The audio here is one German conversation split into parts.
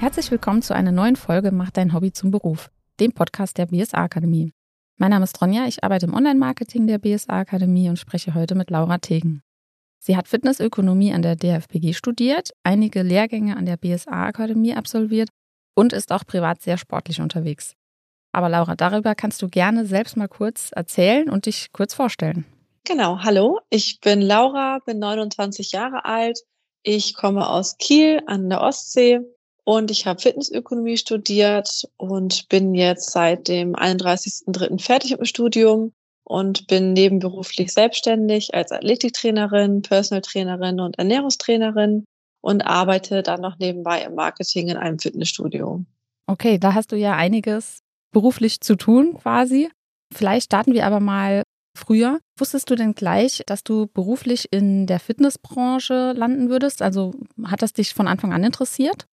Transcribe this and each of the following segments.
Herzlich willkommen zu einer neuen Folge Mach dein Hobby zum Beruf, dem Podcast der BSA Akademie. Mein Name ist Ronja, ich arbeite im Online-Marketing der BSA Akademie und spreche heute mit Laura Tegen. Sie hat Fitnessökonomie an der DFBG studiert, einige Lehrgänge an der BSA Akademie absolviert und ist auch privat sehr sportlich unterwegs. Aber Laura, darüber kannst du gerne selbst mal kurz erzählen und dich kurz vorstellen. Genau, hallo, ich bin Laura, bin 29 Jahre alt. Ich komme aus Kiel an der Ostsee und ich habe Fitnessökonomie studiert und bin jetzt seit dem 31.03. fertig mit dem Studium und bin nebenberuflich selbstständig als Athletiktrainerin, Personal Trainerin und Ernährungstrainerin und arbeite dann noch nebenbei im Marketing in einem Fitnessstudio. Okay, da hast du ja einiges beruflich zu tun quasi. Vielleicht starten wir aber mal früher. Wusstest du denn gleich, dass du beruflich in der Fitnessbranche landen würdest? Also hat das dich von Anfang an interessiert?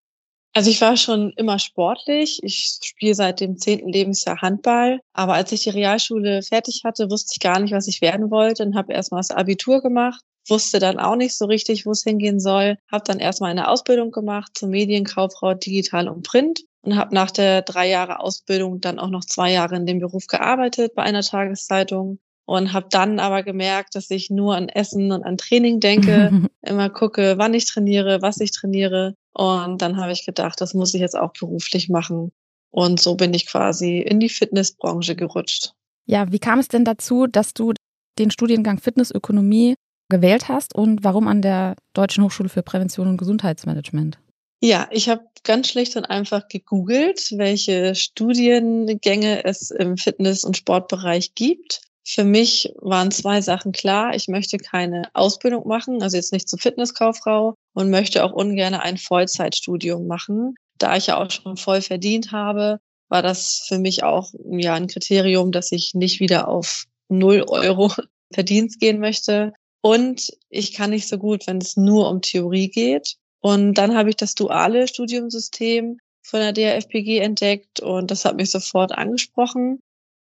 Also ich war schon immer sportlich. Ich spiele seit dem zehnten Lebensjahr Handball. Aber als ich die Realschule fertig hatte, wusste ich gar nicht, was ich werden wollte und habe erstmal das Abitur gemacht. Wusste dann auch nicht so richtig, wo es hingehen soll. Habe dann erstmal eine Ausbildung gemacht zur Medienkauffrau Digital und Print und habe nach der drei Jahre Ausbildung dann auch noch zwei Jahre in dem Beruf gearbeitet bei einer Tageszeitung und habe dann aber gemerkt, dass ich nur an Essen und an Training denke, immer gucke, wann ich trainiere, was ich trainiere und dann habe ich gedacht, das muss ich jetzt auch beruflich machen. Und so bin ich quasi in die Fitnessbranche gerutscht. Ja, wie kam es denn dazu, dass du den Studiengang Fitnessökonomie gewählt hast und warum an der Deutschen Hochschule für Prävention und Gesundheitsmanagement? Ja, ich habe ganz schlicht und einfach gegoogelt, welche Studiengänge es im Fitness- und Sportbereich gibt für mich waren zwei Sachen klar. Ich möchte keine Ausbildung machen, also jetzt nicht zur Fitnesskauffrau und möchte auch ungern ein Vollzeitstudium machen. Da ich ja auch schon voll verdient habe, war das für mich auch ja ein Kriterium, dass ich nicht wieder auf null Euro Verdienst gehen möchte. Und ich kann nicht so gut, wenn es nur um Theorie geht. Und dann habe ich das duale Studiumsystem von der DRFPG entdeckt und das hat mich sofort angesprochen.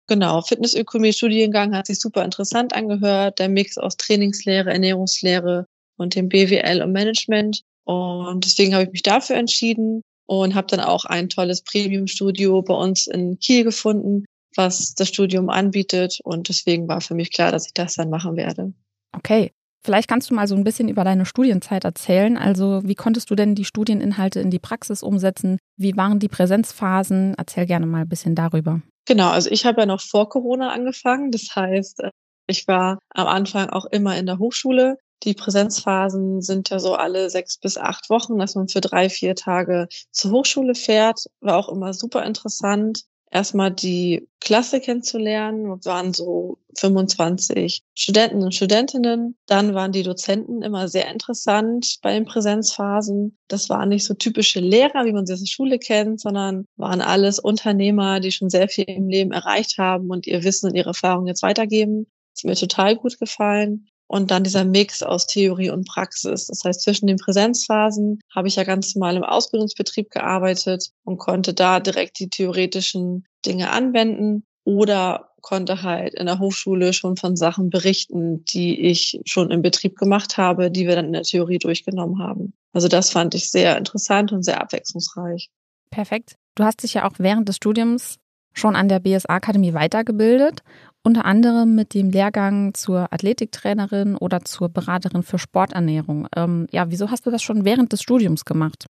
Genau, Fitnessökonomie-Studiengang hat sich super interessant angehört. Der Mix aus Trainingslehre, Ernährungslehre und dem BWL und Management. Und deswegen habe ich mich dafür entschieden und habe dann auch ein tolles Premium-Studio bei uns in Kiel gefunden, was das Studium anbietet. Und deswegen war für mich klar, dass ich das dann machen werde. Okay. Vielleicht kannst du mal so ein bisschen über deine Studienzeit erzählen. Also wie konntest du denn die Studieninhalte in die Praxis umsetzen? Wie waren die Präsenzphasen? Erzähl gerne mal ein bisschen darüber. Genau, also ich habe ja noch vor Corona angefangen. Das heißt, äh, ich war am Anfang auch immer in der Hochschule. Die Präsenzphasen sind ja so alle sechs bis acht Wochen, dass man für drei, vier Tage zur Hochschule fährt. War auch immer super interessant erstmal die Klasse kennenzulernen. Wir waren so 25 Studenten und Studentinnen. Dann waren die Dozenten immer sehr interessant bei den Präsenzphasen. Das waren nicht so typische Lehrer, wie man sie aus der Schule kennt, sondern waren alles Unternehmer, die schon sehr viel im Leben erreicht haben und ihr Wissen und ihre Erfahrungen jetzt weitergeben. Das ist mir total gut gefallen. Und dann dieser Mix aus Theorie und Praxis. Das heißt, zwischen den Präsenzphasen habe ich ja ganz normal im Ausbildungsbetrieb gearbeitet und konnte da direkt die theoretischen Dinge anwenden oder konnte halt in der Hochschule schon von Sachen berichten, die ich schon im Betrieb gemacht habe, die wir dann in der Theorie durchgenommen haben. Also das fand ich sehr interessant und sehr abwechslungsreich. Perfekt. Du hast dich ja auch während des Studiums schon an der BSA-Akademie weitergebildet unter anderem mit dem Lehrgang zur Athletiktrainerin oder zur Beraterin für Sporternährung. Ähm, ja, wieso hast du das schon während des Studiums gemacht?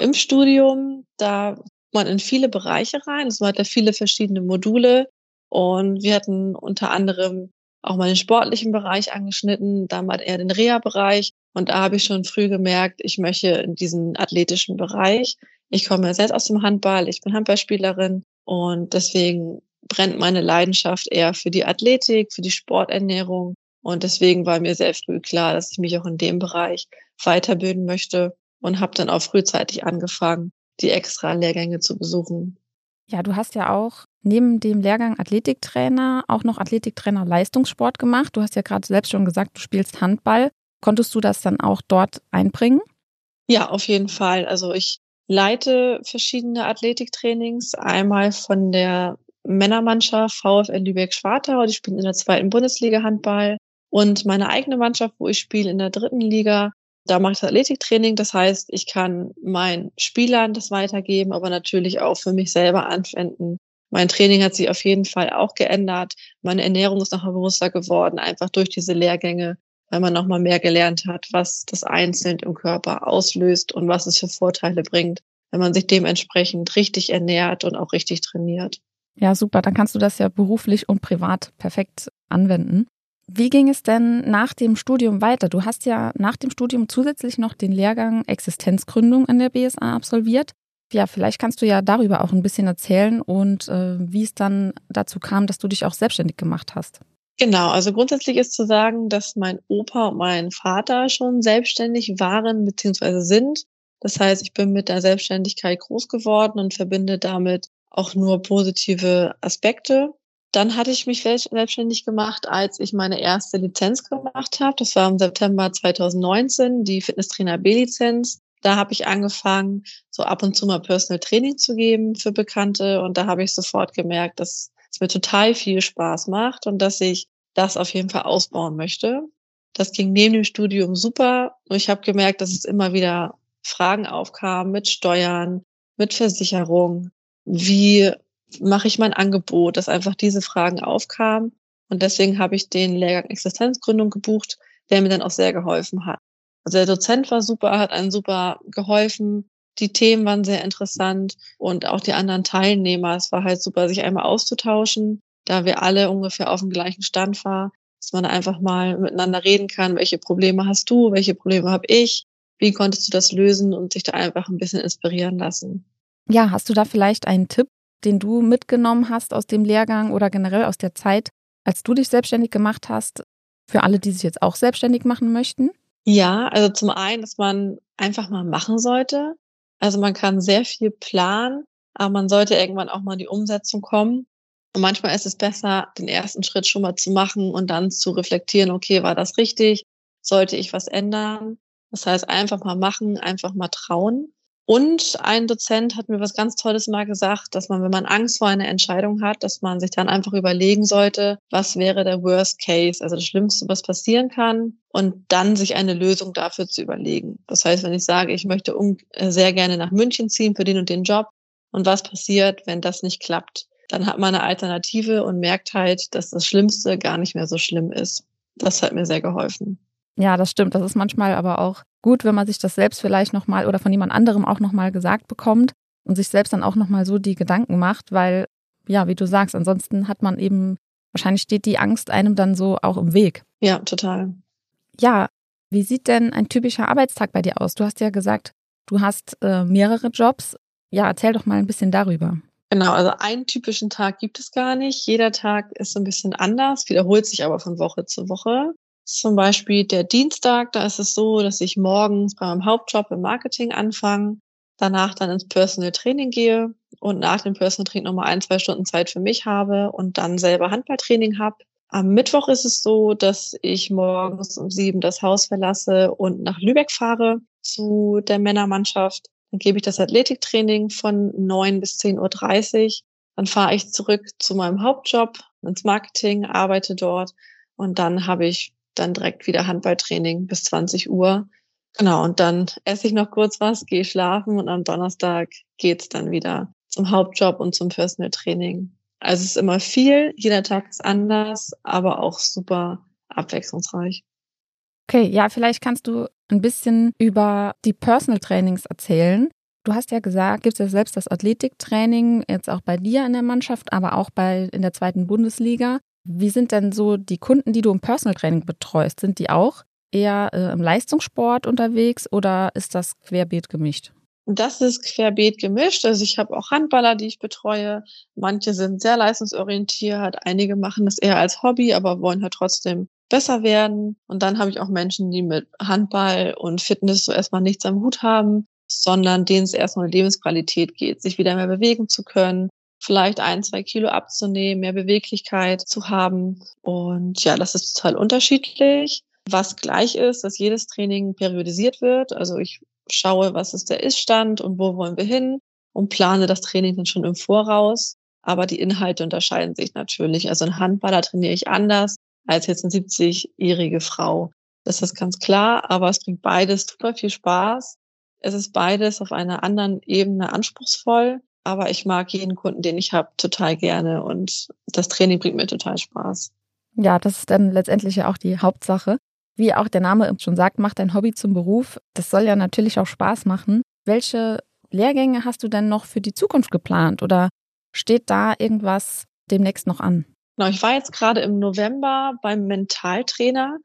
Im Studium, da man in viele Bereiche rein. Es waren ja viele verschiedene Module und wir hatten unter anderem auch mal den sportlichen Bereich angeschnitten, dann mal eher den Reha-Bereich. Und da habe ich schon früh gemerkt, ich möchte in diesen athletischen Bereich. Ich komme ja selbst aus dem Handball, ich bin Handballspielerin und deswegen brennt meine Leidenschaft eher für die Athletik, für die Sporternährung. Und deswegen war mir sehr früh klar, dass ich mich auch in dem Bereich weiterbilden möchte und habe dann auch frühzeitig angefangen, die extra Lehrgänge zu besuchen. Ja, du hast ja auch neben dem Lehrgang Athletiktrainer auch noch Athletiktrainer Leistungssport gemacht. Du hast ja gerade selbst schon gesagt, du spielst Handball. Konntest du das dann auch dort einbringen? Ja, auf jeden Fall. Also ich leite verschiedene Athletiktrainings. Einmal von der Männermannschaft VfL Lübeck-Schwartau. Die spielen in der zweiten Bundesliga Handball. Und meine eigene Mannschaft, wo ich spiele in der dritten Liga, Da mache ich das Athletiktraining. Das heißt, ich kann meinen Spielern das weitergeben, aber natürlich auch für mich selber anwenden. Mein Training hat sich auf jeden Fall auch geändert. Meine Ernährung ist nochmal bewusster geworden, einfach durch diese Lehrgänge, weil man nochmal mehr gelernt hat, was das einzeln im Körper auslöst und was es für Vorteile bringt, wenn man sich dementsprechend richtig ernährt und auch richtig trainiert. Ja, super. Dann kannst du das ja beruflich und privat perfekt anwenden. Wie ging es denn nach dem Studium weiter? Du hast ja nach dem Studium zusätzlich noch den Lehrgang Existenzgründung an der BSA absolviert. Ja, vielleicht kannst du ja darüber auch ein bisschen erzählen und äh, wie es dann dazu kam, dass du dich auch selbstständig gemacht hast. Genau, also grundsätzlich ist zu sagen, dass mein Opa und mein Vater schon selbstständig waren bzw. sind. Das heißt, ich bin mit der Selbstständigkeit groß geworden und verbinde damit auch nur positive Aspekte. Dann hatte ich mich selbstständig gemacht, als ich meine erste Lizenz gemacht habe. Das war im September 2019, die Fitnesstrainer B-Lizenz. Da habe ich angefangen, so ab und zu mal Personal Training zu geben für Bekannte. Und da habe ich sofort gemerkt, dass es mir total viel Spaß macht und dass ich das auf jeden Fall ausbauen möchte. Das ging neben dem Studium super. Ich habe gemerkt, dass es immer wieder Fragen aufkamen mit Steuern, mit Versicherung. Wie mache ich mein Angebot, dass einfach diese Fragen aufkamen. Und deswegen habe ich den Lehrgang Existenzgründung gebucht, der mir dann auch sehr geholfen hat. Also der Dozent war super, hat einen super geholfen. Die Themen waren sehr interessant und auch die anderen Teilnehmer. Es war halt super, sich einmal auszutauschen, da wir alle ungefähr auf dem gleichen Stand waren, dass man einfach mal miteinander reden kann. Welche Probleme hast du? Welche Probleme habe ich? Wie konntest du das lösen und sich da einfach ein bisschen inspirieren lassen? Ja, hast du da vielleicht einen Tipp, den du mitgenommen hast aus dem Lehrgang oder generell aus der Zeit, als du dich selbstständig gemacht hast, für alle, die sich jetzt auch selbstständig machen möchten? Ja, also zum einen, dass man einfach mal machen sollte. Also man kann sehr viel planen, aber man sollte irgendwann auch mal in die Umsetzung kommen. Und manchmal ist es besser, den ersten Schritt schon mal zu machen und dann zu reflektieren, okay, war das richtig? Sollte ich was ändern? Das heißt, einfach mal machen, einfach mal trauen. Und ein Dozent hat mir was ganz Tolles mal gesagt, dass man, wenn man Angst vor einer Entscheidung hat, dass man sich dann einfach überlegen sollte, was wäre der Worst Case, also das Schlimmste, was passieren kann, und dann sich eine Lösung dafür zu überlegen. Das heißt, wenn ich sage, ich möchte äh, sehr gerne nach München ziehen für den und den Job, und was passiert, wenn das nicht klappt, dann hat man eine Alternative und merkt halt, dass das Schlimmste gar nicht mehr so schlimm ist. Das hat mir sehr geholfen. Ja, das stimmt. Das ist manchmal aber auch gut, wenn man sich das selbst vielleicht nochmal oder von jemand anderem auch nochmal gesagt bekommt und sich selbst dann auch nochmal so die Gedanken macht, weil, ja, wie du sagst, ansonsten hat man eben, wahrscheinlich steht die Angst einem dann so auch im Weg. Ja, total. Ja, wie sieht denn ein typischer Arbeitstag bei dir aus? Du hast ja gesagt, du hast äh, mehrere Jobs. Ja, erzähl doch mal ein bisschen darüber. Genau, also einen typischen Tag gibt es gar nicht. Jeder Tag ist ein bisschen anders, wiederholt sich aber von Woche zu Woche. Zum Beispiel der Dienstag, da ist es so, dass ich morgens bei meinem Hauptjob im Marketing anfange, danach dann ins Personal Training gehe und nach dem Personal Training nochmal ein, zwei Stunden Zeit für mich habe und dann selber Handballtraining habe. Am Mittwoch ist es so, dass ich morgens um sieben das Haus verlasse und nach Lübeck fahre zu der Männermannschaft. Dann gebe ich das Athletiktraining von neun bis zehn Uhr. dreißig. Dann fahre ich zurück zu meinem Hauptjob ins Marketing, arbeite dort und dann habe ich dann direkt wieder Handballtraining bis 20 Uhr. Genau, und dann esse ich noch kurz was, gehe schlafen und am Donnerstag geht's dann wieder zum Hauptjob und zum Personal Training. Also es ist immer viel, jeder Tag ist anders, aber auch super abwechslungsreich. Okay, ja, vielleicht kannst du ein bisschen über die Personal Trainings erzählen. Du hast ja gesagt, gibt es ja selbst das Athletiktraining, jetzt auch bei dir in der Mannschaft, aber auch bei in der zweiten Bundesliga. Wie sind denn so die Kunden, die du im Personal Training betreust? Sind die auch eher äh, im Leistungssport unterwegs oder ist das querbeet gemischt? Das ist querbeet gemischt. Also ich habe auch Handballer, die ich betreue. Manche sind sehr leistungsorientiert, einige machen das eher als Hobby, aber wollen halt trotzdem besser werden. Und dann habe ich auch Menschen, die mit Handball und Fitness so erstmal nichts am Hut haben, sondern denen es erstmal um Lebensqualität geht, sich wieder mehr bewegen zu können, vielleicht ein, zwei Kilo abzunehmen, mehr Beweglichkeit zu haben. Und ja, das ist total unterschiedlich. Was gleich ist, dass jedes Training periodisiert wird. Also ich schaue, was ist der Iststand und wo wollen wir hin und plane das Training dann schon im Voraus. Aber die Inhalte unterscheiden sich natürlich. Also ein Handballer trainiere ich anders als jetzt eine 70-jährige Frau. Das ist ganz klar, aber es bringt beides super viel Spaß. Es ist beides auf einer anderen Ebene anspruchsvoll, aber ich mag jeden Kunden, den ich habe, total gerne und das Training bringt mir total Spaß. Ja, das ist dann letztendlich ja auch die Hauptsache. Wie auch der Name schon sagt, macht dein Hobby zum Beruf. Das soll ja natürlich auch Spaß machen. Welche Lehrgänge hast du denn noch für die Zukunft geplant oder steht da irgendwas demnächst noch an? Genau, ich war jetzt gerade im November beim Mentaltrainer.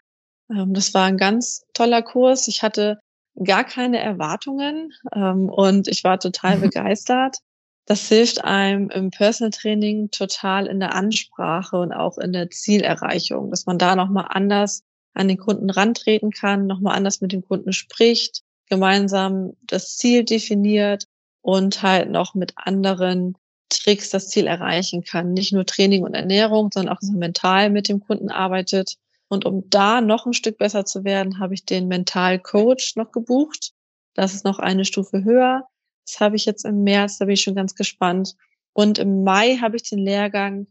Ähm, das war ein ganz toller Kurs. Ich hatte gar keine Erwartungen ähm, und ich war total begeistert. Das hilft einem im Personal Training total in der Ansprache und auch in der Zielerreichung, dass man da nochmal anders an den Kunden rantreten kann, nochmal anders mit dem Kunden spricht, gemeinsam das Ziel definiert und halt noch mit anderen Tricks das Ziel erreichen kann. Nicht nur Training und Ernährung, sondern auch mental mit dem Kunden arbeitet. Und um da noch ein Stück besser zu werden, habe ich den Mental Coach noch gebucht. Das ist noch eine Stufe höher. Das habe ich jetzt im März, da bin ich schon ganz gespannt. Und im Mai habe ich den Lehrgang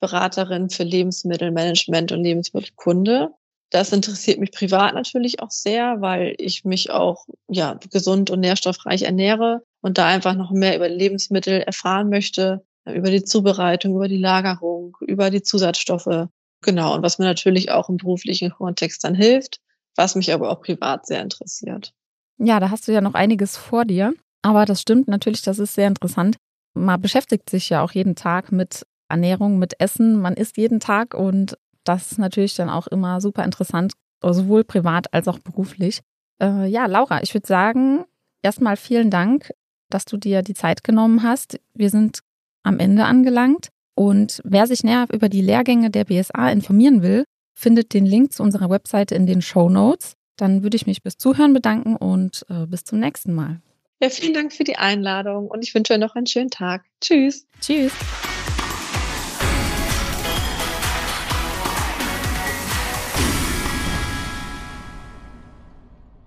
Beraterin für Lebensmittelmanagement und Lebensmittelkunde. Das interessiert mich privat natürlich auch sehr, weil ich mich auch ja gesund und nährstoffreich ernähre und da einfach noch mehr über Lebensmittel erfahren möchte, über die Zubereitung, über die Lagerung, über die Zusatzstoffe. Genau, und was mir natürlich auch im beruflichen Kontext dann hilft, was mich aber auch privat sehr interessiert. Ja, da hast du ja noch einiges vor dir. Aber das stimmt natürlich, das ist sehr interessant. Man beschäftigt sich ja auch jeden Tag mit Ernährung, mit Essen. Man isst jeden Tag und das ist natürlich dann auch immer super interessant, sowohl privat als auch beruflich. Äh, ja, Laura, ich würde sagen, erstmal vielen Dank, dass du dir die Zeit genommen hast. Wir sind am Ende angelangt. Und wer sich näher über die Lehrgänge der BSA informieren will, findet den Link zu unserer Webseite in den Show Notes. Dann würde ich mich bis Zuhören bedanken und äh, bis zum nächsten Mal. Ja, vielen Dank für die Einladung und ich wünsche euch noch einen schönen Tag. Tschüss. Tschüss.